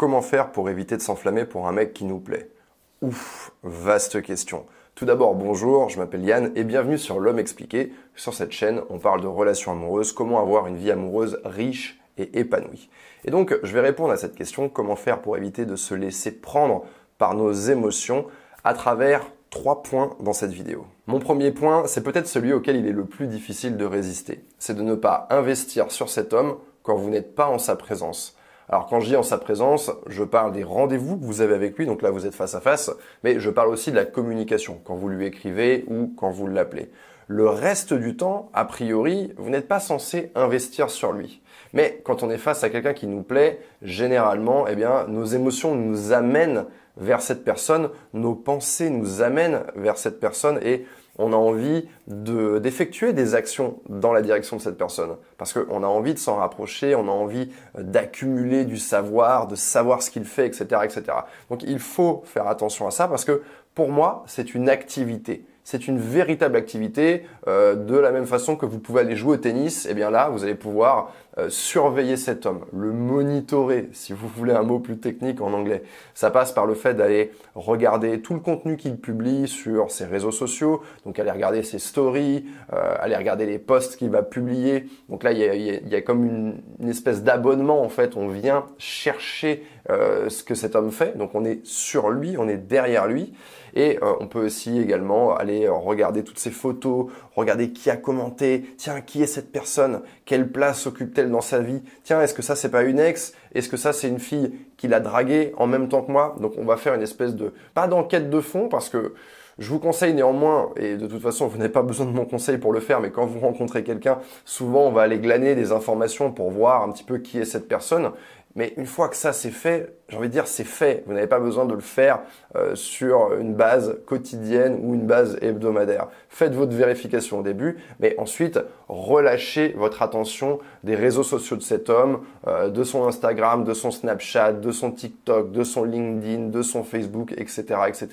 Comment faire pour éviter de s'enflammer pour un mec qui nous plaît? Ouf, vaste question. Tout d'abord, bonjour, je m'appelle Yann et bienvenue sur L'Homme Expliqué. Sur cette chaîne, on parle de relations amoureuses, comment avoir une vie amoureuse riche et épanouie. Et donc, je vais répondre à cette question, comment faire pour éviter de se laisser prendre par nos émotions à travers trois points dans cette vidéo. Mon premier point, c'est peut-être celui auquel il est le plus difficile de résister. C'est de ne pas investir sur cet homme quand vous n'êtes pas en sa présence. Alors quand je dis en sa présence, je parle des rendez-vous que vous avez avec lui, donc là vous êtes face à face, mais je parle aussi de la communication, quand vous lui écrivez ou quand vous l'appelez. Le reste du temps, a priori, vous n'êtes pas censé investir sur lui. Mais quand on est face à quelqu'un qui nous plaît, généralement, eh bien, nos émotions nous amènent vers cette personne, nos pensées nous amènent vers cette personne et on a envie d'effectuer des actions dans la direction de cette personne. Parce qu'on a envie de s'en rapprocher, on a envie euh, d'accumuler du savoir, de savoir ce qu'il fait, etc., etc. Donc il faut faire attention à ça parce que pour moi, c'est une activité c'est une véritable activité. Euh, de la même façon que vous pouvez aller jouer au tennis, et eh bien là, vous allez pouvoir euh, surveiller cet homme, le monitorer, si vous voulez un mot plus technique en anglais. Ça passe par le fait d'aller regarder tout le contenu qu'il publie sur ses réseaux sociaux, donc aller regarder ses stories, euh, aller regarder les posts qu'il va publier. Donc là, il y a, comme une, espèce d'abonnement en fait. On vient chercher ce que cet homme fait, donc on est sur lui, on est derrière lui. Et on peut aussi également aller euh, regarder toutes ces photos, regarder qui a commenté, tiens, qui est cette personne, quelle place occupe-t-elle dans sa vie, tiens, est-ce que ça c'est pas une ex, est-ce que ça c'est une fille qui l'a dragué en même temps que moi, donc on va faire une espèce de, pas d'enquête de fond parce que je vous conseille néanmoins, et de toute façon vous n'avez pas besoin de mon conseil pour le faire, mais quand vous rencontrez quelqu'un, souvent on va aller glaner des informations pour voir un petit peu qui est cette personne. Mais une fois que ça c'est fait, j'ai envie de dire c'est fait. Vous n'avez pas besoin de le faire euh, sur une base quotidienne ou une base hebdomadaire. Faites votre vérification au début, mais ensuite relâchez votre attention des réseaux sociaux de cet homme, euh, de son Instagram, de son Snapchat, de son TikTok, de son LinkedIn, de son Facebook, etc., etc.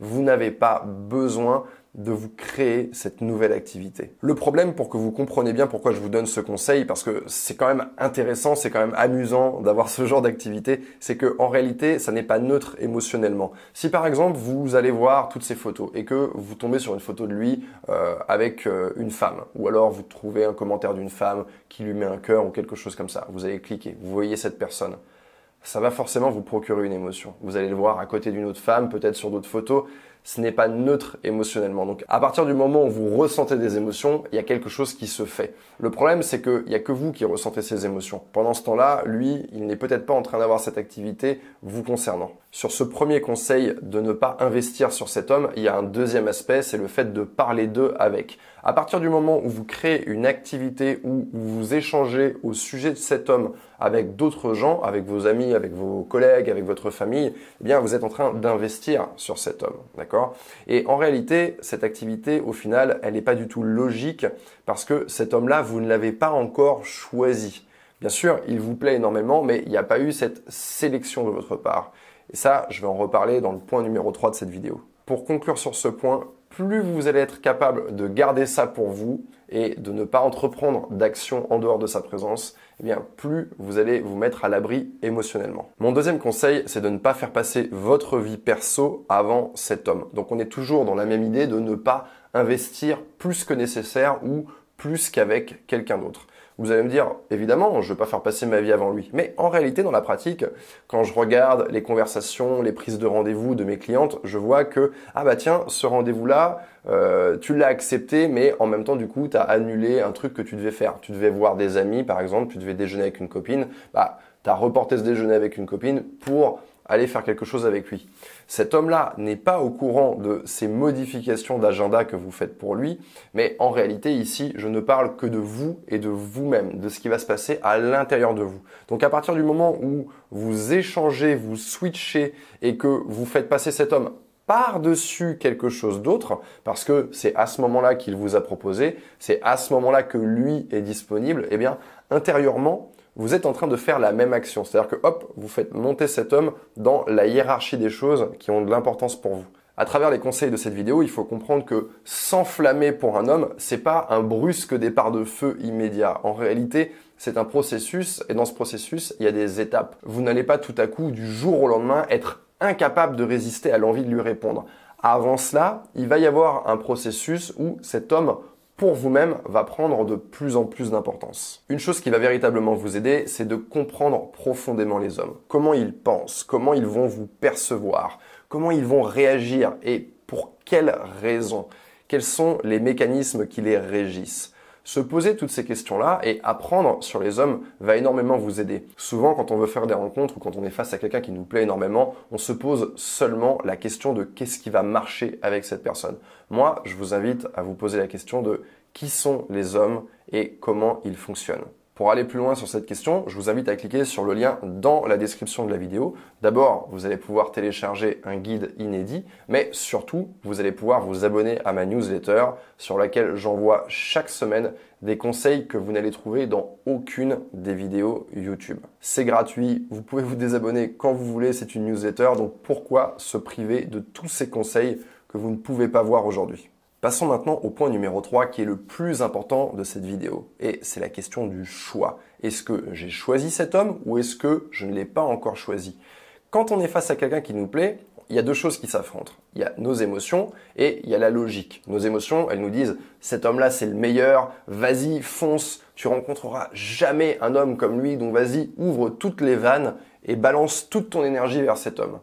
Vous n'avez pas besoin de vous créer cette nouvelle activité. Le problème, pour que vous compreniez bien pourquoi je vous donne ce conseil, parce que c'est quand même intéressant, c'est quand même amusant d'avoir ce genre d'activité, c'est que en réalité, ça n'est pas neutre émotionnellement. Si par exemple vous allez voir toutes ces photos et que vous tombez sur une photo de lui euh, avec euh, une femme, ou alors vous trouvez un commentaire d'une femme qui lui met un cœur ou quelque chose comme ça, vous allez cliquer, vous voyez cette personne ça va forcément vous procurer une émotion. Vous allez le voir à côté d'une autre femme, peut-être sur d'autres photos, ce n'est pas neutre émotionnellement. Donc à partir du moment où vous ressentez des émotions, il y a quelque chose qui se fait. Le problème, c'est qu'il n'y a que vous qui ressentez ces émotions. Pendant ce temps-là, lui, il n'est peut-être pas en train d'avoir cette activité vous concernant. Sur ce premier conseil de ne pas investir sur cet homme, il y a un deuxième aspect, c'est le fait de parler d'eux avec. À partir du moment où vous créez une activité où vous échangez au sujet de cet homme avec d'autres gens, avec vos amis, avec vos collègues, avec votre famille, eh bien vous êtes en train d'investir sur cet homme, d'accord? Et en réalité, cette activité au final, elle n'est pas du tout logique parce que cet homme-là, vous ne l'avez pas encore choisi. Bien sûr, il vous plaît énormément, mais il n'y a pas eu cette sélection de votre part. Et ça, je vais en reparler dans le point numéro 3 de cette vidéo. Pour conclure sur ce point, plus vous allez être capable de garder ça pour vous et de ne pas entreprendre d'action en dehors de sa présence, eh bien plus vous allez vous mettre à l'abri émotionnellement. Mon deuxième conseil, c'est de ne pas faire passer votre vie perso avant cet homme. Donc on est toujours dans la même idée de ne pas investir plus que nécessaire ou plus qu'avec quelqu'un d'autre. Vous allez me dire, évidemment, je ne vais pas faire passer ma vie avant lui. Mais en réalité, dans la pratique, quand je regarde les conversations, les prises de rendez-vous de mes clientes, je vois que, ah bah tiens, ce rendez-vous-là, euh, tu l'as accepté, mais en même temps, du coup, tu as annulé un truc que tu devais faire. Tu devais voir des amis, par exemple, tu devais déjeuner avec une copine. Bah, tu as reporté ce déjeuner avec une copine pour aller faire quelque chose avec lui. Cet homme-là n'est pas au courant de ces modifications d'agenda que vous faites pour lui, mais en réalité ici, je ne parle que de vous et de vous-même, de ce qui va se passer à l'intérieur de vous. Donc à partir du moment où vous échangez, vous switchez et que vous faites passer cet homme par-dessus quelque chose d'autre, parce que c'est à ce moment-là qu'il vous a proposé, c'est à ce moment-là que lui est disponible, eh bien, intérieurement, vous êtes en train de faire la même action. C'est-à-dire que hop, vous faites monter cet homme dans la hiérarchie des choses qui ont de l'importance pour vous. À travers les conseils de cette vidéo, il faut comprendre que s'enflammer pour un homme, c'est pas un brusque départ de feu immédiat. En réalité, c'est un processus et dans ce processus, il y a des étapes. Vous n'allez pas tout à coup du jour au lendemain être incapable de résister à l'envie de lui répondre. Avant cela, il va y avoir un processus où cet homme pour vous-même va prendre de plus en plus d'importance. Une chose qui va véritablement vous aider, c'est de comprendre profondément les hommes. Comment ils pensent, comment ils vont vous percevoir, comment ils vont réagir et pour quelles raisons. Quels sont les mécanismes qui les régissent se poser toutes ces questions-là et apprendre sur les hommes va énormément vous aider. Souvent, quand on veut faire des rencontres ou quand on est face à quelqu'un qui nous plaît énormément, on se pose seulement la question de qu'est-ce qui va marcher avec cette personne. Moi, je vous invite à vous poser la question de qui sont les hommes et comment ils fonctionnent. Pour aller plus loin sur cette question, je vous invite à cliquer sur le lien dans la description de la vidéo. D'abord, vous allez pouvoir télécharger un guide inédit, mais surtout, vous allez pouvoir vous abonner à ma newsletter sur laquelle j'envoie chaque semaine des conseils que vous n'allez trouver dans aucune des vidéos YouTube. C'est gratuit, vous pouvez vous désabonner quand vous voulez, c'est une newsletter, donc pourquoi se priver de tous ces conseils que vous ne pouvez pas voir aujourd'hui? Passons maintenant au point numéro 3 qui est le plus important de cette vidéo. Et c'est la question du choix. Est-ce que j'ai choisi cet homme ou est-ce que je ne l'ai pas encore choisi? Quand on est face à quelqu'un qui nous plaît, il y a deux choses qui s'affrontent. Il y a nos émotions et il y a la logique. Nos émotions, elles nous disent cet homme-là c'est le meilleur, vas-y, fonce, tu rencontreras jamais un homme comme lui, donc vas-y, ouvre toutes les vannes et balance toute ton énergie vers cet homme.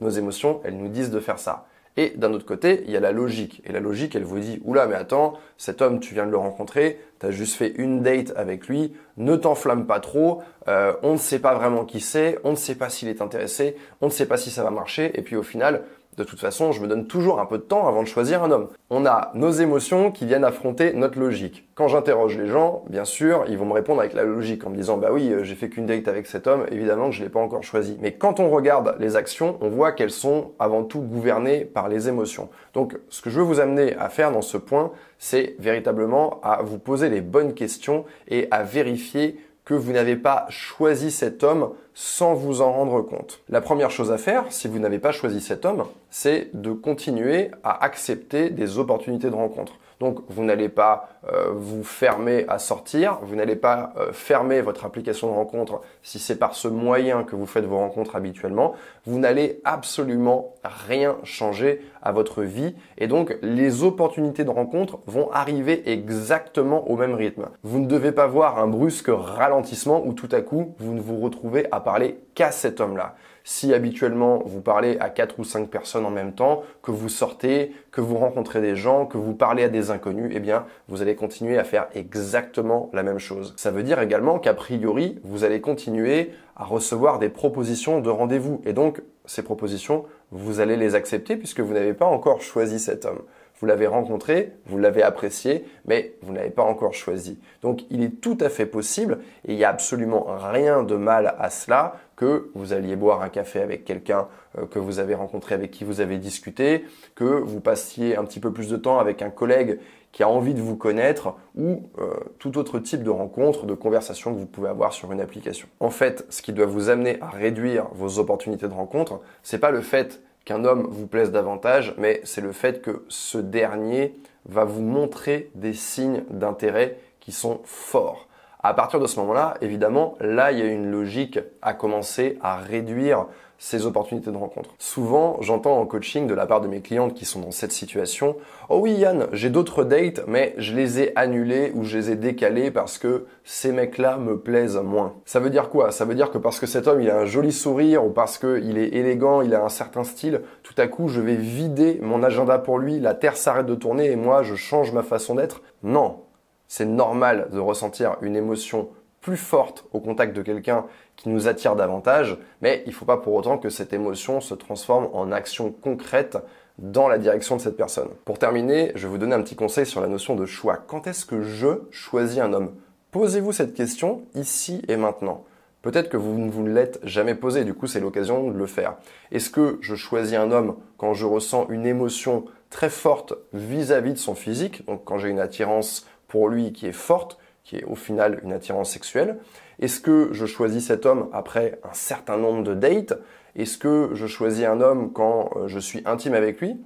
Nos émotions, elles nous disent de faire ça. Et d'un autre côté, il y a la logique. Et la logique, elle vous dit, oula, mais attends, cet homme, tu viens de le rencontrer, tu as juste fait une date avec lui, ne t'enflamme pas trop, euh, on ne sait pas vraiment qui c'est, on ne sait pas s'il est intéressé, on ne sait pas si ça va marcher, et puis au final, de toute façon, je me donne toujours un peu de temps avant de choisir un homme. On a nos émotions qui viennent affronter notre logique. Quand j'interroge les gens, bien sûr, ils vont me répondre avec la logique en me disant bah oui, euh, j'ai fait qu'une date avec cet homme, évidemment que je l'ai pas encore choisi. Mais quand on regarde les actions, on voit qu'elles sont avant tout gouvernées par les émotions. Donc, ce que je veux vous amener à faire dans ce point, c'est véritablement à vous poser les bonnes questions et à vérifier que vous n'avez pas choisi cet homme sans vous en rendre compte. La première chose à faire, si vous n'avez pas choisi cet homme, c'est de continuer à accepter des opportunités de rencontre. Donc vous n'allez pas euh, vous fermer à sortir, vous n'allez pas euh, fermer votre application de rencontre si c'est par ce moyen que vous faites vos rencontres habituellement. Vous n'allez absolument rien changer à votre vie et donc les opportunités de rencontre vont arriver exactement au même rythme. Vous ne devez pas voir un brusque ralentissement où tout à coup vous ne vous retrouvez à parler qu'à cet homme-là. Si habituellement vous parlez à quatre ou cinq personnes en même temps, que vous sortez, que vous rencontrez des gens, que vous parlez à des inconnus, eh bien, vous allez continuer à faire exactement la même chose. Ça veut dire également qu'a priori, vous allez continuer à recevoir des propositions de rendez-vous. Et donc, ces propositions, vous allez les accepter puisque vous n'avez pas encore choisi cet homme. Vous l'avez rencontré, vous l'avez apprécié, mais vous n'avez pas encore choisi. Donc il est tout à fait possible, et il n'y a absolument rien de mal à cela, que vous alliez boire un café avec quelqu'un euh, que vous avez rencontré, avec qui vous avez discuté, que vous passiez un petit peu plus de temps avec un collègue qui a envie de vous connaître ou euh, tout autre type de rencontre, de conversation que vous pouvez avoir sur une application. En fait, ce qui doit vous amener à réduire vos opportunités de rencontre, c'est pas le fait qu'un homme vous plaise davantage, mais c'est le fait que ce dernier va vous montrer des signes d'intérêt qui sont forts. À partir de ce moment-là, évidemment, là, il y a une logique à commencer à réduire ces opportunités de rencontre. Souvent, j'entends en coaching de la part de mes clientes qui sont dans cette situation, oh oui Yann, j'ai d'autres dates, mais je les ai annulées ou je les ai décalées parce que ces mecs-là me plaisent moins. Ça veut dire quoi? Ça veut dire que parce que cet homme, il a un joli sourire ou parce qu'il est élégant, il a un certain style, tout à coup, je vais vider mon agenda pour lui, la terre s'arrête de tourner et moi, je change ma façon d'être? Non, c'est normal de ressentir une émotion plus forte au contact de quelqu'un qui nous attire davantage, mais il ne faut pas pour autant que cette émotion se transforme en action concrète dans la direction de cette personne. Pour terminer, je vais vous donner un petit conseil sur la notion de choix. Quand est-ce que je choisis un homme? Posez-vous cette question ici et maintenant. Peut-être que vous ne vous l'êtes jamais posé, du coup c'est l'occasion de le faire. Est-ce que je choisis un homme quand je ressens une émotion très forte vis-à-vis -vis de son physique, donc quand j'ai une attirance pour lui qui est forte, qui est au final une attirance sexuelle? Est-ce que je choisis cet homme après un certain nombre de dates? Est-ce que je choisis un homme quand euh, je suis intime avec lui?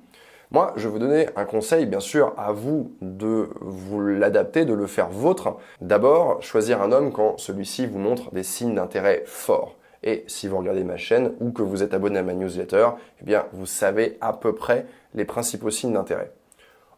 Moi, je vais vous donner un conseil, bien sûr, à vous de vous l'adapter, de le faire vôtre. D'abord, choisir un homme quand celui-ci vous montre des signes d'intérêt forts. Et si vous regardez ma chaîne ou que vous êtes abonné à ma newsletter, eh bien, vous savez à peu près les principaux signes d'intérêt.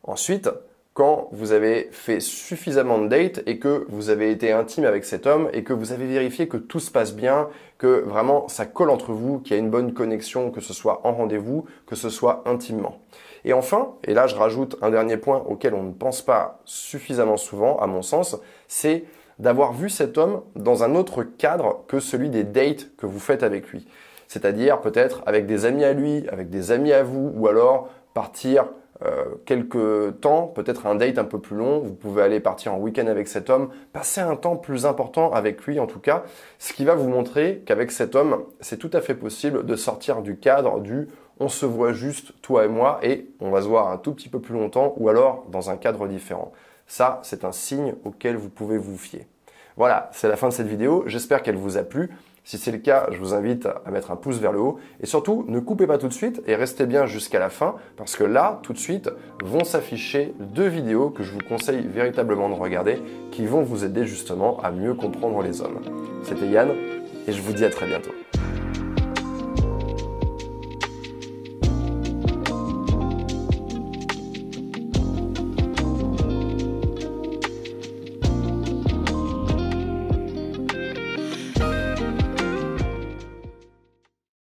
Ensuite, quand vous avez fait suffisamment de dates et que vous avez été intime avec cet homme et que vous avez vérifié que tout se passe bien, que vraiment ça colle entre vous, qu'il y a une bonne connexion, que ce soit en rendez-vous, que ce soit intimement. Et enfin, et là je rajoute un dernier point auquel on ne pense pas suffisamment souvent, à mon sens, c'est d'avoir vu cet homme dans un autre cadre que celui des dates que vous faites avec lui. C'est-à-dire peut-être avec des amis à lui, avec des amis à vous, ou alors partir euh, quelques temps, peut-être un date un peu plus long, vous pouvez aller partir en week-end avec cet homme, passer un temps plus important avec lui en tout cas, ce qui va vous montrer qu'avec cet homme, c'est tout à fait possible de sortir du cadre du on se voit juste toi et moi et on va se voir un tout petit peu plus longtemps ou alors dans un cadre différent. Ça, c'est un signe auquel vous pouvez vous fier. Voilà, c'est la fin de cette vidéo. J'espère qu'elle vous a plu. Si c'est le cas, je vous invite à mettre un pouce vers le haut. Et surtout, ne coupez pas tout de suite et restez bien jusqu'à la fin parce que là, tout de suite, vont s'afficher deux vidéos que je vous conseille véritablement de regarder qui vont vous aider justement à mieux comprendre les hommes. C'était Yann et je vous dis à très bientôt.